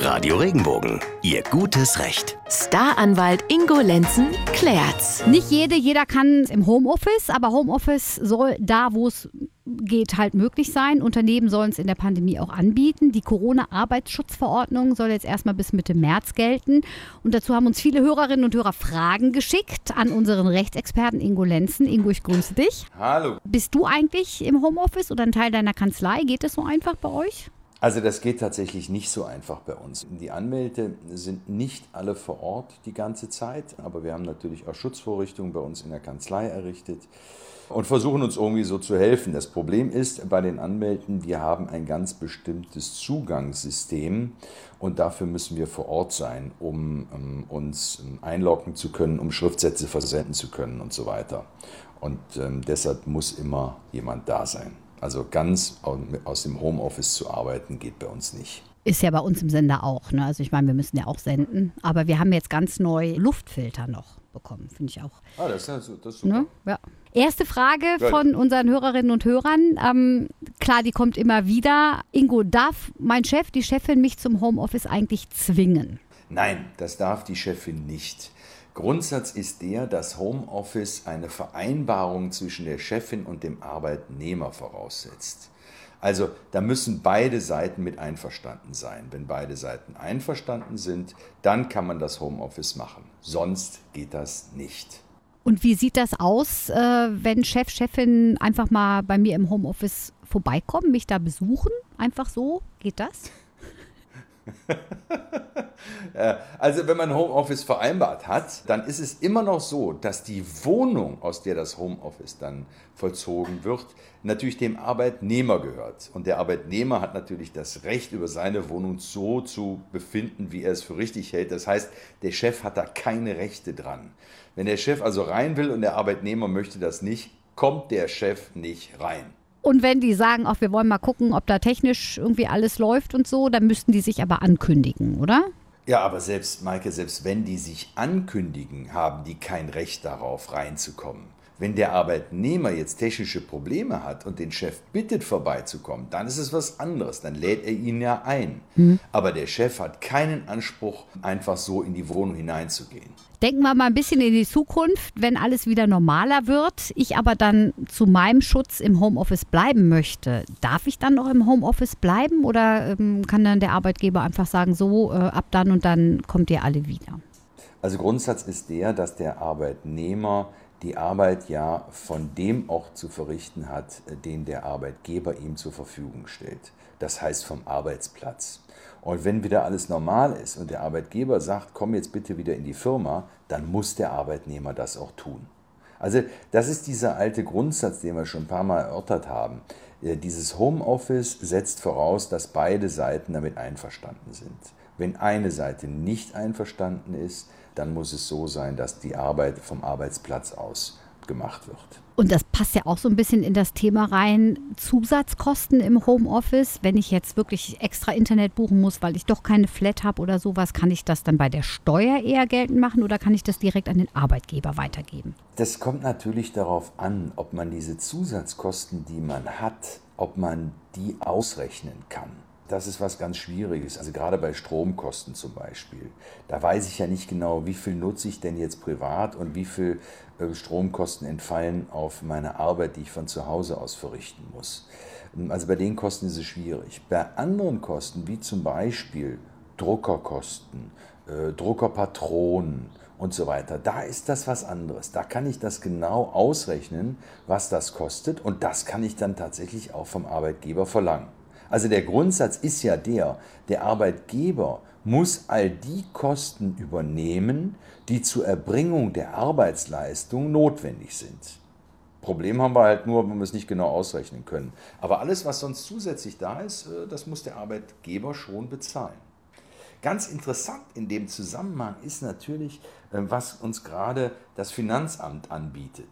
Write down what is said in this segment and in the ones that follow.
Radio Regenbogen, Ihr gutes Recht. Staranwalt Ingo Lenzen klärt's. Nicht jede, jeder kann im Homeoffice, aber Homeoffice soll da, wo es geht, halt möglich sein. Unternehmen sollen es in der Pandemie auch anbieten. Die Corona-Arbeitsschutzverordnung soll jetzt erstmal bis Mitte März gelten. Und dazu haben uns viele Hörerinnen und Hörer Fragen geschickt an unseren Rechtsexperten Ingo Lenzen. Ingo, ich grüße dich. Hallo. Bist du eigentlich im Homeoffice oder ein Teil deiner Kanzlei? Geht es so einfach bei euch? Also das geht tatsächlich nicht so einfach bei uns. Die Anmeldete sind nicht alle vor Ort die ganze Zeit, aber wir haben natürlich auch Schutzvorrichtungen bei uns in der Kanzlei errichtet und versuchen uns irgendwie so zu helfen. Das Problem ist bei den Anmeldeten, wir haben ein ganz bestimmtes Zugangssystem und dafür müssen wir vor Ort sein, um, um uns einloggen zu können, um Schriftsätze versenden zu können und so weiter. Und ähm, deshalb muss immer jemand da sein. Also ganz aus dem Homeoffice zu arbeiten geht bei uns nicht. Ist ja bei uns im Sender auch. Ne? Also ich meine, wir müssen ja auch senden. Aber wir haben jetzt ganz neu Luftfilter noch bekommen, finde ich auch. Ah, das ist, das ist super. Ne? Ja. Erste Frage Gut. von unseren Hörerinnen und Hörern. Ähm, klar, die kommt immer wieder. Ingo, darf mein Chef, die Chefin mich zum Homeoffice eigentlich zwingen? Nein, das darf die Chefin nicht. Grundsatz ist der, dass Homeoffice eine Vereinbarung zwischen der Chefin und dem Arbeitnehmer voraussetzt. Also da müssen beide Seiten mit einverstanden sein. Wenn beide Seiten einverstanden sind, dann kann man das Homeoffice machen. Sonst geht das nicht. Und wie sieht das aus, äh, wenn Chef, Chefin einfach mal bei mir im Homeoffice vorbeikommen, mich da besuchen? Einfach so? Geht das? also wenn man Homeoffice vereinbart hat, dann ist es immer noch so, dass die Wohnung, aus der das Homeoffice dann vollzogen wird, natürlich dem Arbeitnehmer gehört. Und der Arbeitnehmer hat natürlich das Recht, über seine Wohnung so zu befinden, wie er es für richtig hält. Das heißt, der Chef hat da keine Rechte dran. Wenn der Chef also rein will und der Arbeitnehmer möchte das nicht, kommt der Chef nicht rein. Und wenn die sagen, auch wir wollen mal gucken, ob da technisch irgendwie alles läuft und so, dann müssten die sich aber ankündigen, oder? Ja, aber selbst, Maike, selbst wenn die sich ankündigen, haben die kein Recht darauf, reinzukommen. Wenn der Arbeitnehmer jetzt technische Probleme hat und den Chef bittet vorbeizukommen, dann ist es was anderes. Dann lädt er ihn ja ein. Mhm. Aber der Chef hat keinen Anspruch, einfach so in die Wohnung hineinzugehen. Denken wir mal ein bisschen in die Zukunft, wenn alles wieder normaler wird, ich aber dann zu meinem Schutz im Homeoffice bleiben möchte. Darf ich dann noch im Homeoffice bleiben oder ähm, kann dann der Arbeitgeber einfach sagen, so äh, ab dann und dann kommt ihr alle wieder? Also Grundsatz ist der, dass der Arbeitnehmer die Arbeit ja von dem auch zu verrichten hat, den der Arbeitgeber ihm zur Verfügung stellt. Das heißt vom Arbeitsplatz. Und wenn wieder alles normal ist und der Arbeitgeber sagt, komm jetzt bitte wieder in die Firma, dann muss der Arbeitnehmer das auch tun. Also das ist dieser alte Grundsatz, den wir schon ein paar Mal erörtert haben. Äh, dieses Homeoffice setzt voraus, dass beide Seiten damit einverstanden sind. Wenn eine Seite nicht einverstanden ist, dann muss es so sein, dass die Arbeit vom Arbeitsplatz aus gemacht wird. Und das passt ja auch so ein bisschen in das Thema rein, Zusatzkosten im Homeoffice. Wenn ich jetzt wirklich extra Internet buchen muss, weil ich doch keine Flat habe oder sowas, kann ich das dann bei der Steuer eher geltend machen oder kann ich das direkt an den Arbeitgeber weitergeben? Das kommt natürlich darauf an, ob man diese Zusatzkosten, die man hat, ob man die ausrechnen kann das ist was ganz Schwieriges. Also gerade bei Stromkosten zum Beispiel. Da weiß ich ja nicht genau, wie viel nutze ich denn jetzt privat und wie viel äh, Stromkosten entfallen auf meine Arbeit, die ich von zu Hause aus verrichten muss. Also bei den Kosten ist es schwierig. Bei anderen Kosten, wie zum Beispiel Druckerkosten, äh, Druckerpatronen und so weiter, da ist das was anderes. Da kann ich das genau ausrechnen, was das kostet und das kann ich dann tatsächlich auch vom Arbeitgeber verlangen. Also der Grundsatz ist ja der, der Arbeitgeber muss all die Kosten übernehmen, die zur Erbringung der Arbeitsleistung notwendig sind. Problem haben wir halt nur, wenn wir es nicht genau ausrechnen können. Aber alles, was sonst zusätzlich da ist, äh, das muss der Arbeitgeber schon bezahlen. Ganz interessant in dem Zusammenhang ist natürlich, äh, was uns gerade das Finanzamt anbietet.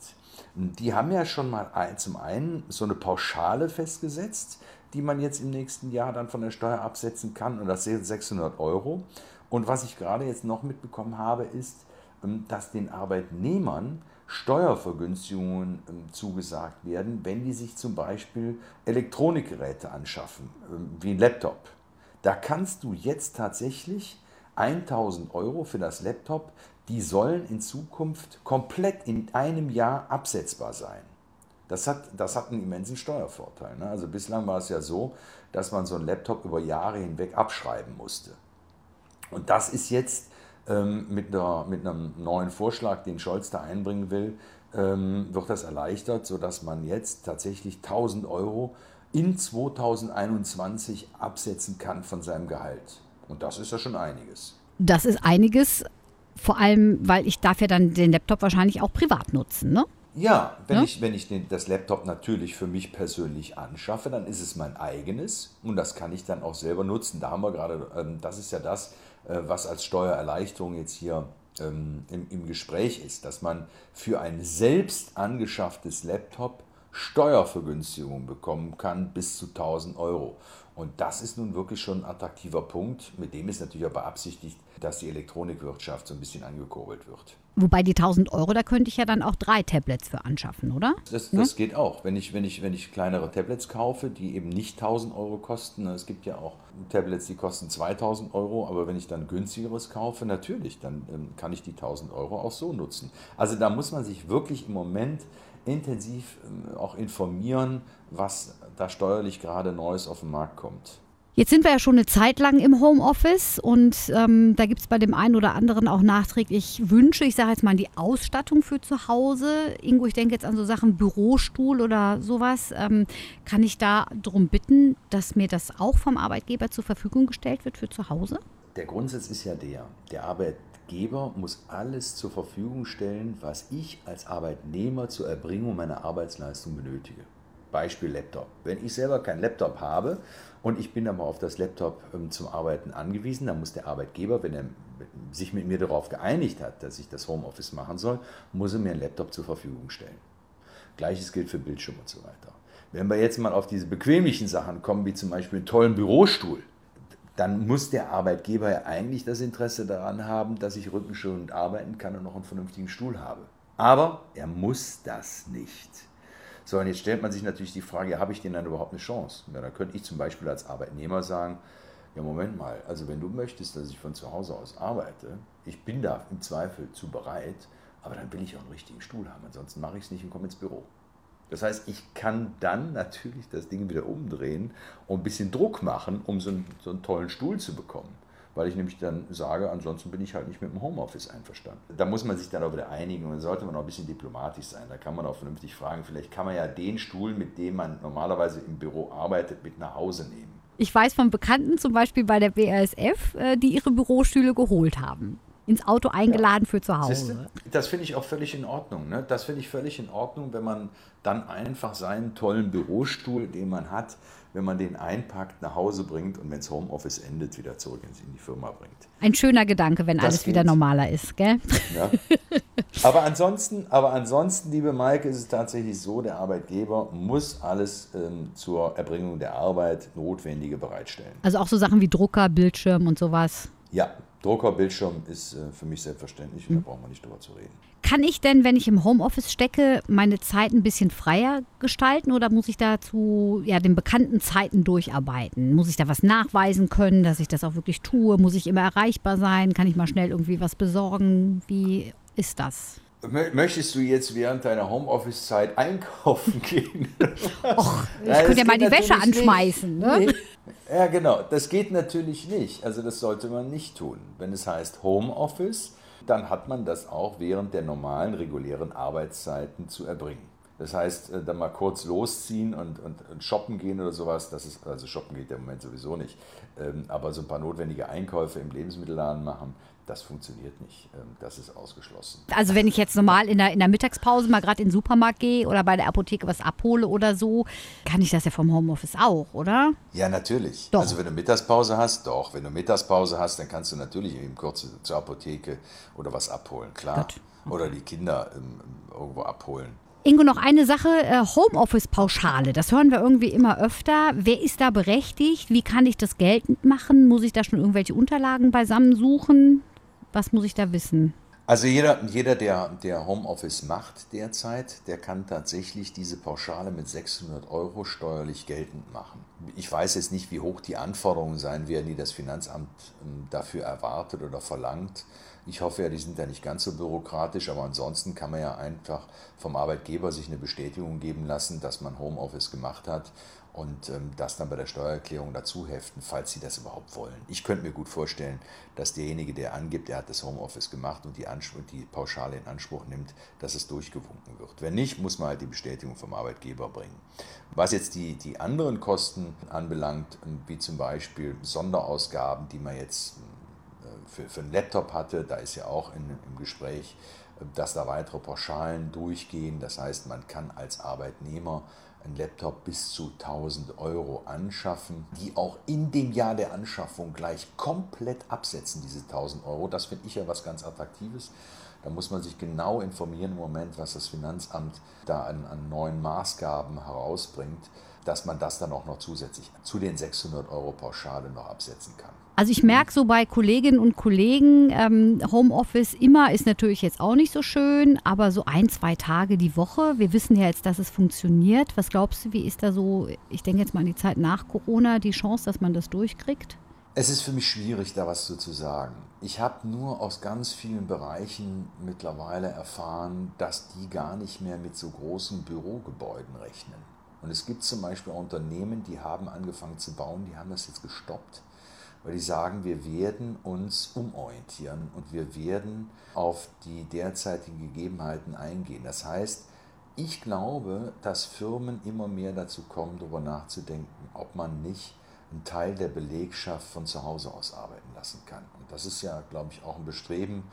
Die haben ja schon mal zum einen so eine Pauschale festgesetzt, die man jetzt im nächsten Jahr dann von der Steuer absetzen kann. Und das sind 600 Euro. Und was ich gerade jetzt noch mitbekommen habe, ist, ähm, dass den Arbeitnehmern Steuervergünstigungen ähm, zugesagt werden, wenn die sich zum Beispiel Elektronikgeräte anschaffen, ähm, wie ein Laptop. Da kannst du jetzt tatsächlich 1000 Euro für das Laptop, die sollen in Zukunft komplett in einem Jahr absetzbar sein. Das hat, das hat einen immensen Steuervorteil. Ne? Also bislang war es ja so, dass man so einen Laptop über Jahre hinweg abschreiben musste. Und das ist jetzt ähm, mit, einer, mit einem neuen Vorschlag, den Scholz da einbringen will, ähm, wird das erleichtert, sodass man jetzt tatsächlich 1000 Euro in 2021 absetzen kann von seinem Gehalt. Und das ist ja schon einiges. Das ist einiges, vor allem, weil ich darf ja dann den Laptop wahrscheinlich auch privat nutzen, ne? Ja, wenn ja? ich, wenn ich den, das Laptop natürlich für mich persönlich anschaffe, dann ist es mein eigenes und das kann ich dann auch selber nutzen. Da haben wir gerade, ähm, das ist ja das, äh, was als Steuererleichterung jetzt hier ähm, im, im Gespräch ist, dass man für ein selbst angeschafftes Laptop Steuervergünstigung bekommen kann bis zu 1000 Euro. Und das ist nun wirklich schon ein attraktiver Punkt. Mit dem ist natürlich auch beabsichtigt, dass die Elektronikwirtschaft so ein bisschen angekurbelt wird. Wobei die 1000 Euro, da könnte ich ja dann auch drei Tablets für anschaffen, oder? Das, das ja? geht auch. Wenn ich, wenn, ich, wenn ich kleinere Tablets kaufe, die eben nicht 1000 Euro kosten, ne, es gibt ja auch Tablets, die kosten 2000 Euro, aber wenn ich dann günstigeres kaufe, natürlich, dann ähm, kann ich die 1000 Euro auch so nutzen. Also da muss man sich wirklich im Moment intensiv ähm, auch informieren, was da steuerlich gerade Neues auf den Markt kommt. Jetzt sind wir ja schon eine Zeit lang im Homeoffice und ähm, da gibt es bei dem einen oder anderen auch nachträglich Wünsche. Ich sage jetzt mal die Ausstattung für zu Hause. Ingo, ich denke jetzt an so Sachen Bürostuhl oder sowas. Ähm, kann ich da darum bitten, dass mir das auch vom Arbeitgeber zur Verfügung gestellt wird für zu Hause? Der Grundsatz ist ja der, der Arbeitgeber muss alles zur Verfügung stellen, was ich als Arbeitnehmer zur Erbringung meiner Arbeitsleistung benötige. Beispiel Laptop. Wenn ich selber keinen Laptop habe und ich bin aber auf das Laptop ähm, zum Arbeiten angewiesen, dann muss der Arbeitgeber, wenn er sich mit mir darauf geeinigt hat, dass ich das Homeoffice machen soll, muss er mir einen Laptop zur Verfügung stellen. Gleiches gilt für Bildschirm und so weiter. Wenn wir jetzt mal auf diese bequemlichen Sachen kommen, wie zum Beispiel einen tollen Bürostuhl, dann muss der Arbeitgeber ja eigentlich das Interesse daran haben, dass ich rückenschonend arbeiten kann und noch einen vernünftigen Stuhl habe. Aber er muss das nicht. So, und jetzt stellt man sich natürlich die Frage, habe ich denn dann überhaupt eine Chance? Ja, da könnte ich zum Beispiel als Arbeitnehmer sagen, ja, Moment mal, also wenn du möchtest, dass ich von zu Hause aus arbeite, ich bin da im Zweifel zu bereit, aber dann will ich auch einen richtigen Stuhl haben, ansonsten mache ich es nicht und komme ins Büro. Das heißt, ich kann dann natürlich das Ding wieder umdrehen und ein bisschen Druck machen, um so einen, so einen tollen Stuhl zu bekommen weil ich nämlich dann sage, ansonsten bin ich halt nicht mit dem Homeoffice einverstanden. Da muss man sich dann auch wieder einigen und dann sollte man auch ein bisschen diplomatisch sein. Da kann man auch vernünftig fragen, vielleicht kann man ja den Stuhl, mit dem man normalerweise im Büro arbeitet, mit nach Hause nehmen. Ich weiß von Bekannten, zum Beispiel bei der BASF, äh, die ihre Bürostühle geholt haben ins Auto eingeladen ja. für zu Hause. Siehste? Das finde ich auch völlig in Ordnung. Ne? Das finde ich völlig in Ordnung, wenn man dann einfach seinen tollen Bürostuhl, den man hat, wenn man den einpackt, nach Hause bringt und wenn es Homeoffice endet, wieder zurück in die Firma bringt. Ein schöner Gedanke, wenn das alles geht. wieder normaler ist, gell? Ja. Aber ansonsten, aber ansonsten, liebe Maike, ist es tatsächlich so, der Arbeitgeber muss alles ähm, zur Erbringung der Arbeit Notwendige bereitstellen. Also auch so Sachen wie Drucker, Bildschirm und sowas. Ja, Druckerbildschirm ist äh, für mich selbstverständlich und mhm. da brauchen wir nicht drüber zu reden. Kann ich denn, wenn ich im Homeoffice stecke, meine Zeit ein bisschen freier gestalten oder muss ich dazu ja, den bekannten Zeiten durcharbeiten? Muss ich da was nachweisen können, dass ich das auch wirklich tue? Muss ich immer erreichbar sein? Kann ich mal schnell irgendwie was besorgen? Wie ist das? Möchtest du jetzt während deiner Homeoffice-Zeit einkaufen gehen? Och, ich könnte ja mal die Wäsche anschmeißen. Ne? Nee. Ja, genau. Das geht natürlich nicht. Also das sollte man nicht tun. Wenn es heißt Homeoffice, dann hat man das auch während der normalen, regulären Arbeitszeiten zu erbringen. Das heißt, äh, dann mal kurz losziehen und, und, und, shoppen gehen oder sowas, das ist, also shoppen geht im Moment sowieso nicht, ähm, aber so ein paar notwendige Einkäufe im Lebensmittelladen machen, das funktioniert nicht. Ähm, das ist ausgeschlossen. Also wenn ich jetzt normal in der, in der Mittagspause mal gerade in den Supermarkt gehe oder bei der Apotheke was abhole oder so, kann ich das ja vom Homeoffice auch, oder? Ja, natürlich. Doch. Also wenn du Mittagspause hast, doch. Wenn du Mittagspause hast, dann kannst du natürlich eben kurz zur Apotheke oder was abholen, klar. Gott. Oder die Kinder ähm, irgendwo abholen. Ingo, noch eine Sache, äh, Homeoffice-Pauschale, das hören wir irgendwie immer öfter. Wer ist da berechtigt? Wie kann ich das geltend machen? Muss ich da schon irgendwelche Unterlagen beisammensuchen? Was muss ich da wissen? Also jeder, jeder der, der Homeoffice macht derzeit, der kann tatsächlich diese Pauschale mit 600 Euro steuerlich geltend machen. Ich weiß jetzt nicht, wie hoch die Anforderungen sein werden, die das Finanzamt ähm, dafür erwartet oder verlangt. Ich hoffe ja, die sind ja nicht ganz so bürokratisch, aber ansonsten kann man ja einfach vom Arbeitgeber sich eine Bestätigung geben lassen, dass man Homeoffice gemacht hat und ähm, das dann bei der Steuererklärung dazu heften, falls Sie das überhaupt wollen. Ich könnte mir gut vorstellen, dass derjenige, der angibt, er hat das Homeoffice gemacht und die, Anspruch, die Pauschale in Anspruch nimmt, dass es durchgewunken wird. Wenn nicht, muss man halt die Bestätigung vom Arbeitgeber bringen. Was jetzt die, die anderen Kosten anbelangt, ähm, wie zum Beispiel Sonderausgaben, die man jetzt äh, für, für einen Laptop hatte, da ist ja auch in, im Gespräch, äh, dass da weitere Pauschalen durchgehen. Das heißt, man kann als Arbeitnehmer einen Laptop bis zu 1000 Euro anschaffen, die auch in dem Jahr der Anschaffung gleich komplett absetzen, diese 1000 Euro. Das finde ich ja was ganz Attraktives. Da muss man sich genau informieren im Moment, was das Finanzamt da an, an neuen Maßgaben herausbringt, dass man das dann auch noch zusätzlich zu den 600 Euro Pauschale noch absetzen kann. Also ich merke so bei Kolleginnen und Kollegen, ähm, Homeoffice immer ist natürlich jetzt auch nicht so schön, aber so ein, zwei Tage die Woche. Wir wissen ja jetzt, dass es funktioniert. Was glaubst du, wie ist da so, ich denke jetzt mal an die Zeit nach Corona, die Chance, dass man das durchkriegt? Es ist für mich schwierig, da was zu sagen. Ich habe nur aus ganz vielen Bereichen mittlerweile erfahren, dass die gar nicht mehr mit so großen Bürogebäuden rechnen. Und es gibt zum Beispiel Unternehmen, die haben angefangen zu bauen, die haben das jetzt gestoppt weil die sagen, wir werden uns umorientieren und wir werden auf die derzeitigen Gegebenheiten eingehen. Das heißt, ich glaube, dass Firmen immer mehr dazu kommen, darüber nachzudenken, ob man nicht einen Teil der Belegschaft von zu Hause aus arbeiten lassen kann. Und das ist ja, glaube ich, auch ein Bestreben,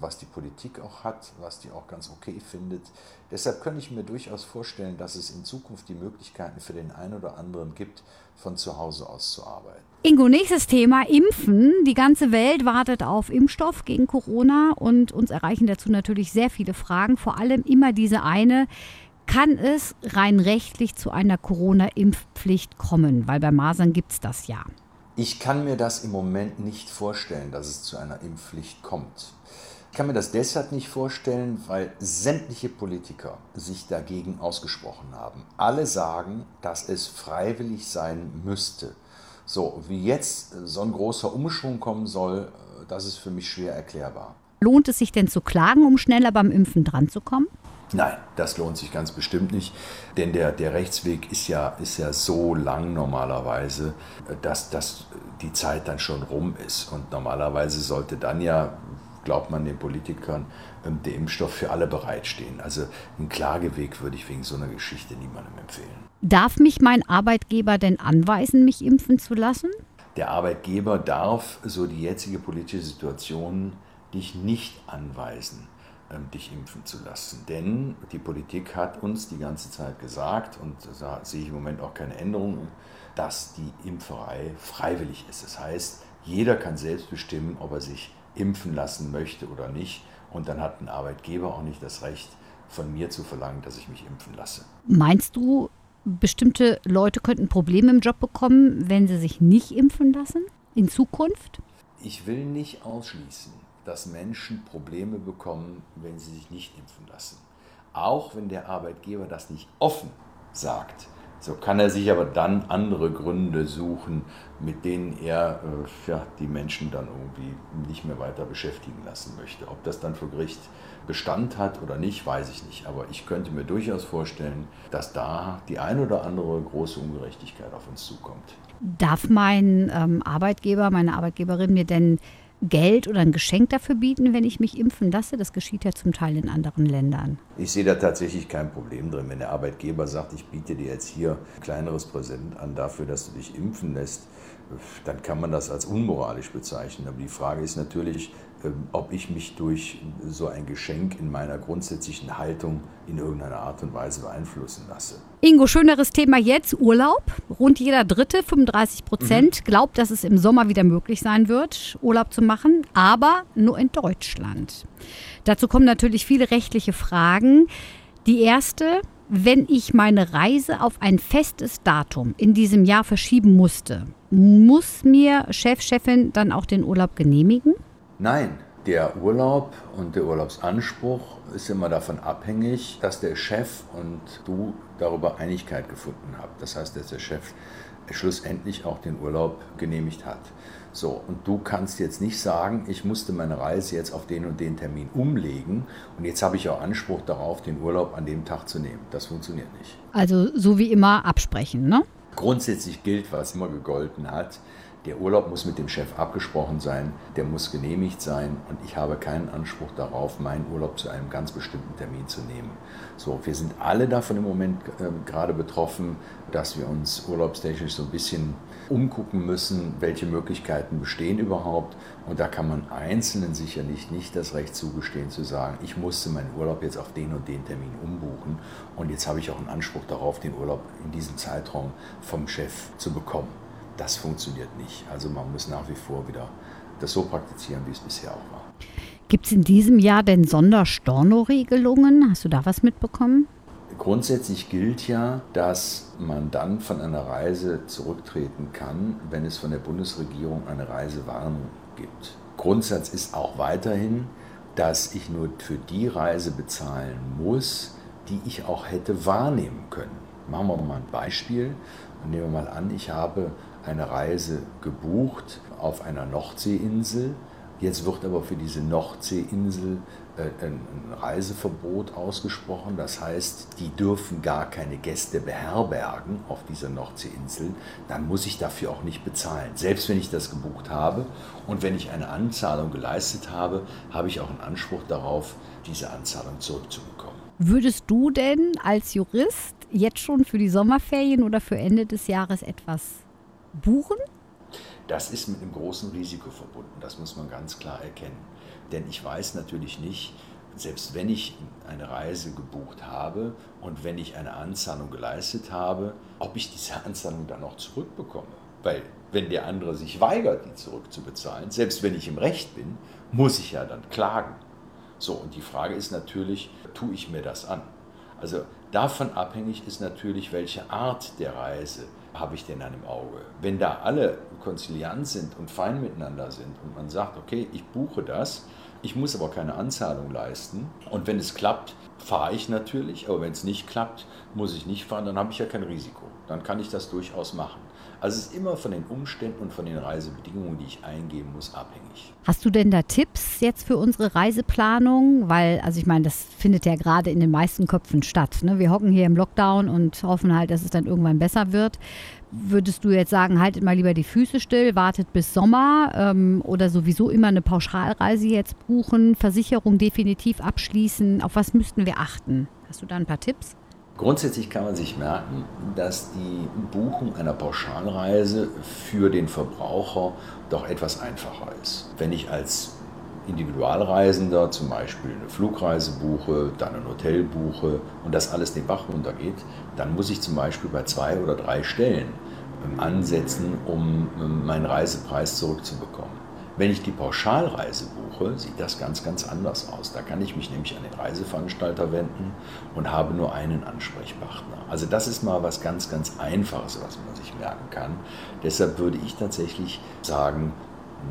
was die Politik auch hat, was die auch ganz okay findet. Deshalb könnte ich mir durchaus vorstellen, dass es in Zukunft die Möglichkeiten für den einen oder anderen gibt, von zu Hause aus zu arbeiten. Ingo, nächstes Thema, Impfen. Die ganze Welt wartet auf Impfstoff gegen Corona und uns erreichen dazu natürlich sehr viele Fragen, vor allem immer diese eine. Kann es rein rechtlich zu einer Corona-Impfpflicht kommen? Weil bei Masern gibt es das ja. Ich kann mir das im Moment nicht vorstellen, dass es zu einer Impfpflicht kommt. Ich kann mir das deshalb nicht vorstellen, weil sämtliche Politiker sich dagegen ausgesprochen haben. Alle sagen, dass es freiwillig sein müsste. So, wie jetzt so ein großer Umschwung kommen soll, das ist für mich schwer erklärbar. Lohnt es sich denn zu klagen, um schneller beim Impfen dran zu kommen? Nein, das lohnt sich ganz bestimmt nicht, denn der, der Rechtsweg ist ja, ist ja so lang normalerweise, dass, dass die Zeit dann schon rum ist. Und normalerweise sollte dann ja, glaubt man den Politikern, ähm, der Impfstoff für alle bereitstehen. Also einen Klageweg würde ich wegen so einer Geschichte niemandem empfehlen. Darf mich mein Arbeitgeber denn anweisen, mich impfen zu lassen? Der Arbeitgeber darf, so die jetzige politische Situation, dich nicht anweisen, ähm, dich impfen zu lassen. Denn die Politik hat uns die ganze Zeit gesagt, und da sehe ich im Moment auch keine Änderung, dass die Impferei freiwillig ist. Das heißt, jeder kann selbst bestimmen, ob er sich impfen lassen möchte oder nicht. Und dann hat ein Arbeitgeber auch nicht das Recht, von mir zu verlangen, dass ich mich impfen lasse. Meinst du, bestimmte Leute könnten Probleme im Job bekommen, wenn sie sich nicht impfen lassen in Zukunft? Ich will nicht ausschließen, dass Menschen Probleme bekommen, wenn sie sich nicht impfen lassen. Auch wenn der Arbeitgeber das nicht offen sagt. So kann er sich aber dann andere Gründe suchen, mit denen er äh, ja, die Menschen dann irgendwie nicht mehr weiter beschäftigen lassen möchte. Ob das dann vor Gericht Bestand hat oder nicht, weiß ich nicht. Aber ich könnte mir durchaus vorstellen, dass da die ein oder andere große Ungerechtigkeit auf uns zukommt. Darf mein ähm, Arbeitgeber, meine Arbeitgeberin mir denn Geld oder ein Geschenk dafür bieten, wenn ich mich impfen lasse? Das geschieht ja zum Teil in anderen Ländern. Ich sehe da tatsächlich kein Problem drin. Wenn der Arbeitgeber sagt, ich biete dir jetzt hier ein kleineres Präsent an dafür, dass du dich impfen lässt, dann kann man das als unmoralisch bezeichnen. Aber die Frage ist natürlich, ob ich mich durch so ein Geschenk in meiner grundsätzlichen Haltung in irgendeiner Art und Weise beeinflussen lasse. Ingo, schöneres Thema jetzt, Urlaub. Rund jeder Dritte, 35 Prozent, mhm. glaubt, dass es im Sommer wieder möglich sein wird, Urlaub zu machen, aber nur in Deutschland. Dazu kommen natürlich viele rechtliche Fragen. Die erste, wenn ich meine Reise auf ein festes Datum in diesem Jahr verschieben musste, muss mir Chef, Chefin dann auch den Urlaub genehmigen? Nein, Der Urlaub und der Urlaubsanspruch ist immer davon abhängig, dass der Chef und du darüber Einigkeit gefunden habt. Das heißt, dass der Chef schlussendlich auch den Urlaub genehmigt hat. So, und du kannst jetzt nicht sagen, ich musste meine Reise jetzt auf den und den Termin umlegen und jetzt habe ich auch Anspruch darauf, den Urlaub an dem Tag zu nehmen. Das funktioniert nicht. Also so wie immer absprechen, ne? Grundsätzlich gilt, was immer gegolten hat, der Urlaub muss mit dem Chef abgesprochen sein, der muss genehmigt sein und ich habe keinen Anspruch darauf, meinen Urlaub zu einem ganz bestimmten Termin zu nehmen. So, wir sind alle davon im Moment äh, gerade betroffen, dass wir uns urlaubstechnisch so ein bisschen umgucken müssen, welche Möglichkeiten bestehen überhaupt. Und da kann man Einzelnen sicherlich nicht das Recht zugestehen zu sagen, ich musste meinen Urlaub jetzt auf den und den Termin umbuchen und jetzt habe ich auch einen Anspruch darauf, den Urlaub in diesem Zeitraum vom Chef zu bekommen das funktioniert nicht. Also man muss nach wie vor wieder das so praktizieren, wie es bisher auch war. Gibt es in diesem Jahr denn Sonderstorno-Regelungen? Hast du da was mitbekommen? Grundsätzlich gilt ja, dass man dann von einer Reise zurücktreten kann, wenn es von der Bundesregierung eine Reisewarnung gibt. Grundsatz ist auch weiterhin, dass ich nur für die Reise bezahlen muss, die ich auch hätte wahrnehmen können. Machen wir mal ein Beispiel. Nehmen wir mal an, ich habe eine Reise gebucht auf einer Nordseeinsel. Jetzt wird aber für diese Nordseeinsel äh, ein Reiseverbot ausgesprochen. Das heißt, die dürfen gar keine Gäste beherbergen auf dieser Nordseeinsel. Dann muss ich dafür auch nicht bezahlen. Selbst wenn ich das gebucht habe und wenn ich eine Anzahlung geleistet habe, habe ich auch einen Anspruch darauf, diese Anzahlung zurückzubekommen. Würdest du denn als Jurist jetzt schon für die Sommerferien oder für Ende des Jahres etwas buchen? Das ist mit einem großen Risiko verbunden, das muss man ganz klar erkennen. Denn ich weiß natürlich nicht, selbst wenn ich eine Reise gebucht habe und wenn ich eine Anzahlung geleistet habe, ob ich diese Anzahlung dann noch zurückbekomme. Weil wenn der andere sich weigert, die zurückzubezahlen, selbst wenn ich im Recht bin, muss ich ja dann klagen. So, und die Frage ist natürlich, tue ich mir das an? Also davon abhängig ist natürlich, welche Art der Reise habe ich denn an dem Auge? Wenn da alle konziliant sind und fein miteinander sind und man sagt, okay, ich buche das, ich muss aber keine Anzahlung leisten und wenn es klappt, fahre ich natürlich, aber wenn es nicht klappt, muss ich nicht fahren, dann habe ich ja kein Risiko. Dann kann ich das durchaus machen. Also es ist immer von den Umständen und von den Reisebedingungen, die ich eingeben muss, abhängig. Hast du denn da Tipps jetzt für unsere Reiseplanung? Weil, also ich meine, das findet ja gerade in den meisten Köpfen statt. Ne? Wir hocken hier im Lockdown und hoffen halt, dass es dann irgendwann besser wird. Würdest du jetzt sagen, haltet mal lieber die Füße still, wartet bis Sommer ähm, oder sowieso immer eine Pauschalreise jetzt buchen, Versicherung definitiv abschließen? Auf was müssten wir achten? Hast du da ein paar Tipps? Grundsätzlich kann man sich merken, dass die Buchung einer Pauschalreise für den Verbraucher doch etwas einfacher ist. Wenn ich als Individualreisender zum Beispiel eine Flugreise buche, dann ein Hotel buche und das alles den Bach runtergeht, dann muss ich zum Beispiel bei zwei oder drei Stellen ähm, ansetzen, um ähm, meinen Reisepreis zurückzubekommen. Wenn ich die Pauschalreise buche, sieht das ganz, ganz anders aus. Da kann ich mich nämlich an den Reiseveranstalter wenden und habe nur einen Ansprechpartner. Also das ist mal was ganz, ganz Einfaches, was man sich merken kann. Deshalb würde ich tatsächlich sagen,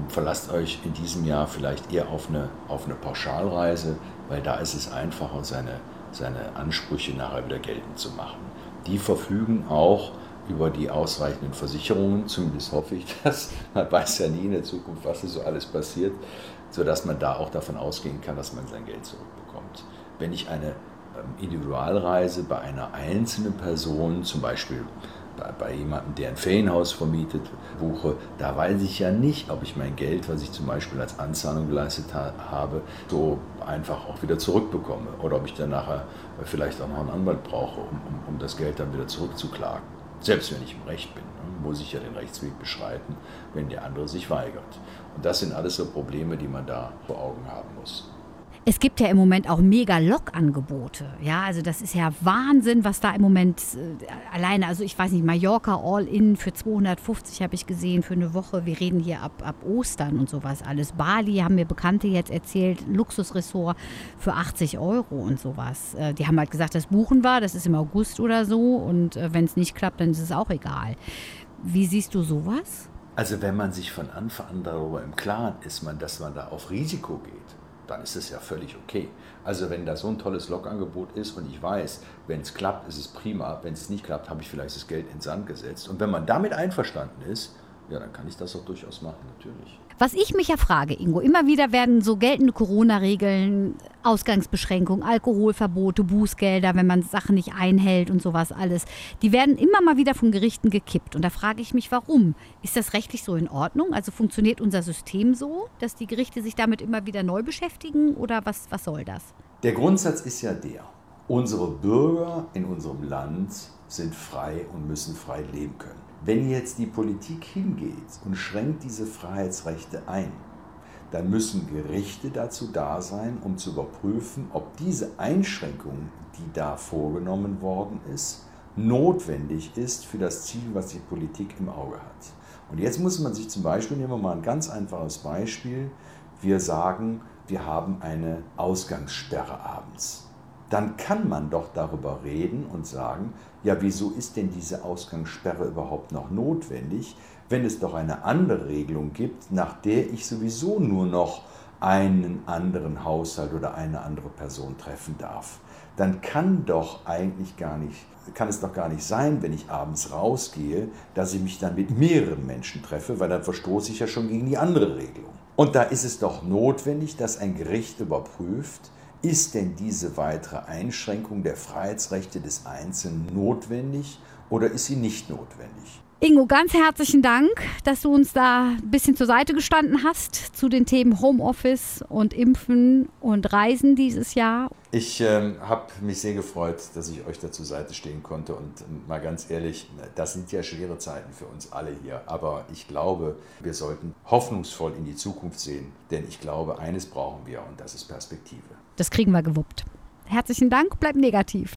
verlasst euch in diesem Jahr vielleicht eher auf eine, auf eine Pauschalreise, weil da ist es einfacher, seine, seine Ansprüche nachher wieder geltend zu machen. Die verfügen auch über die ausreichenden Versicherungen, zumindest hoffe ich das. Man weiß ja nie in der Zukunft, was so alles passiert, sodass man da auch davon ausgehen kann, dass man sein Geld zurückbekommt. Wenn ich eine ähm, Individualreise bei einer einzelnen Person, zum Beispiel bei, bei jemandem, der ein Ferienhaus vermietet, buche, da weiß ich ja nicht, ob ich mein Geld, was ich zum Beispiel als Anzahlung geleistet ha habe, so einfach auch wieder zurückbekomme oder ob ich dann nachher vielleicht auch noch einen Anwalt brauche, um, um, um das Geld dann wieder zurückzuklagen. Selbst wenn ich im Recht bin, ne, muss ich ja den Rechtsweg beschreiten, wenn der andere sich weigert. Und das sind alles so Probleme, die man da vor Augen haben muss. Es gibt ja im Moment auch mega Log-Angebote. Ja, also das ist ja Wahnsinn, was da im Moment äh, alleine, also ich weiß nicht, Mallorca All-In für 250 habe ich gesehen für eine Woche. Wir reden hier ab, ab Ostern und sowas alles. Bali haben mir Bekannte jetzt erzählt, Luxusressort für 80 Euro und sowas. Äh, die haben halt gesagt, das buchen wir, das ist im August oder so und äh, wenn es nicht klappt, dann ist es auch egal. Wie siehst du sowas? Also wenn man sich von Anfang an darüber im Klaren ist, man, dass man da auf Risiko geht, dann ist es ja völlig okay. Also wenn da so ein tolles Logangebot ist und ich weiß, wenn es klappt, ist es prima, wenn es nicht klappt, habe ich vielleicht das Geld in den Sand gesetzt. Und wenn man damit einverstanden ist, ja, dann kann ich das auch durchaus machen, natürlich. Was ich mich ja frage, Ingo, immer wieder werden so geltende Corona-Regeln, Ausgangsbeschränkungen, Alkoholverbote, Bußgelder, wenn man Sachen nicht einhält und sowas alles, die werden immer mal wieder von Gerichten gekippt. Und da frage ich mich, warum? Ist das rechtlich so in Ordnung? Also funktioniert unser System so, dass die Gerichte sich damit immer wieder neu beschäftigen oder was, was soll das? Der Grundsatz ist ja der, unsere Bürger in unserem Land sind frei und müssen frei leben können. Wenn jetzt die Politik hingeht und schränkt diese Freiheitsrechte ein, dann müssen Gerichte dazu da sein, um zu überprüfen, ob diese Einschränkung, die da vorgenommen worden ist, notwendig ist für das Ziel, was die Politik im Auge hat. Und jetzt muss man sich zum Beispiel, nehmen wir mal ein ganz einfaches Beispiel, wir sagen, wir haben eine Ausgangssperre abends dann kann man doch darüber reden und sagen, ja, wieso ist denn diese Ausgangssperre überhaupt noch notwendig, wenn es doch eine andere Regelung gibt, nach der ich sowieso nur noch einen anderen Haushalt oder eine andere Person treffen darf. Dann kann doch eigentlich gar nicht, kann es doch gar nicht sein, wenn ich abends rausgehe, dass ich mich dann mit mehreren Menschen treffe, weil dann verstoße ich ja schon gegen die andere Regelung. Und da ist es doch notwendig, dass ein Gericht überprüft, ist denn diese weitere Einschränkung der Freiheitsrechte des Einzelnen notwendig oder ist sie nicht notwendig? Ingo, ganz herzlichen Dank, dass du uns da ein bisschen zur Seite gestanden hast zu den Themen Homeoffice und Impfen und Reisen dieses Jahr. Ich äh, habe mich sehr gefreut, dass ich euch da zur Seite stehen konnte. Und ähm, mal ganz ehrlich, das sind ja schwere Zeiten für uns alle hier. Aber ich glaube, wir sollten hoffnungsvoll in die Zukunft sehen. Denn ich glaube, eines brauchen wir und das ist Perspektive. Das kriegen wir gewuppt. Herzlichen Dank, bleib negativ.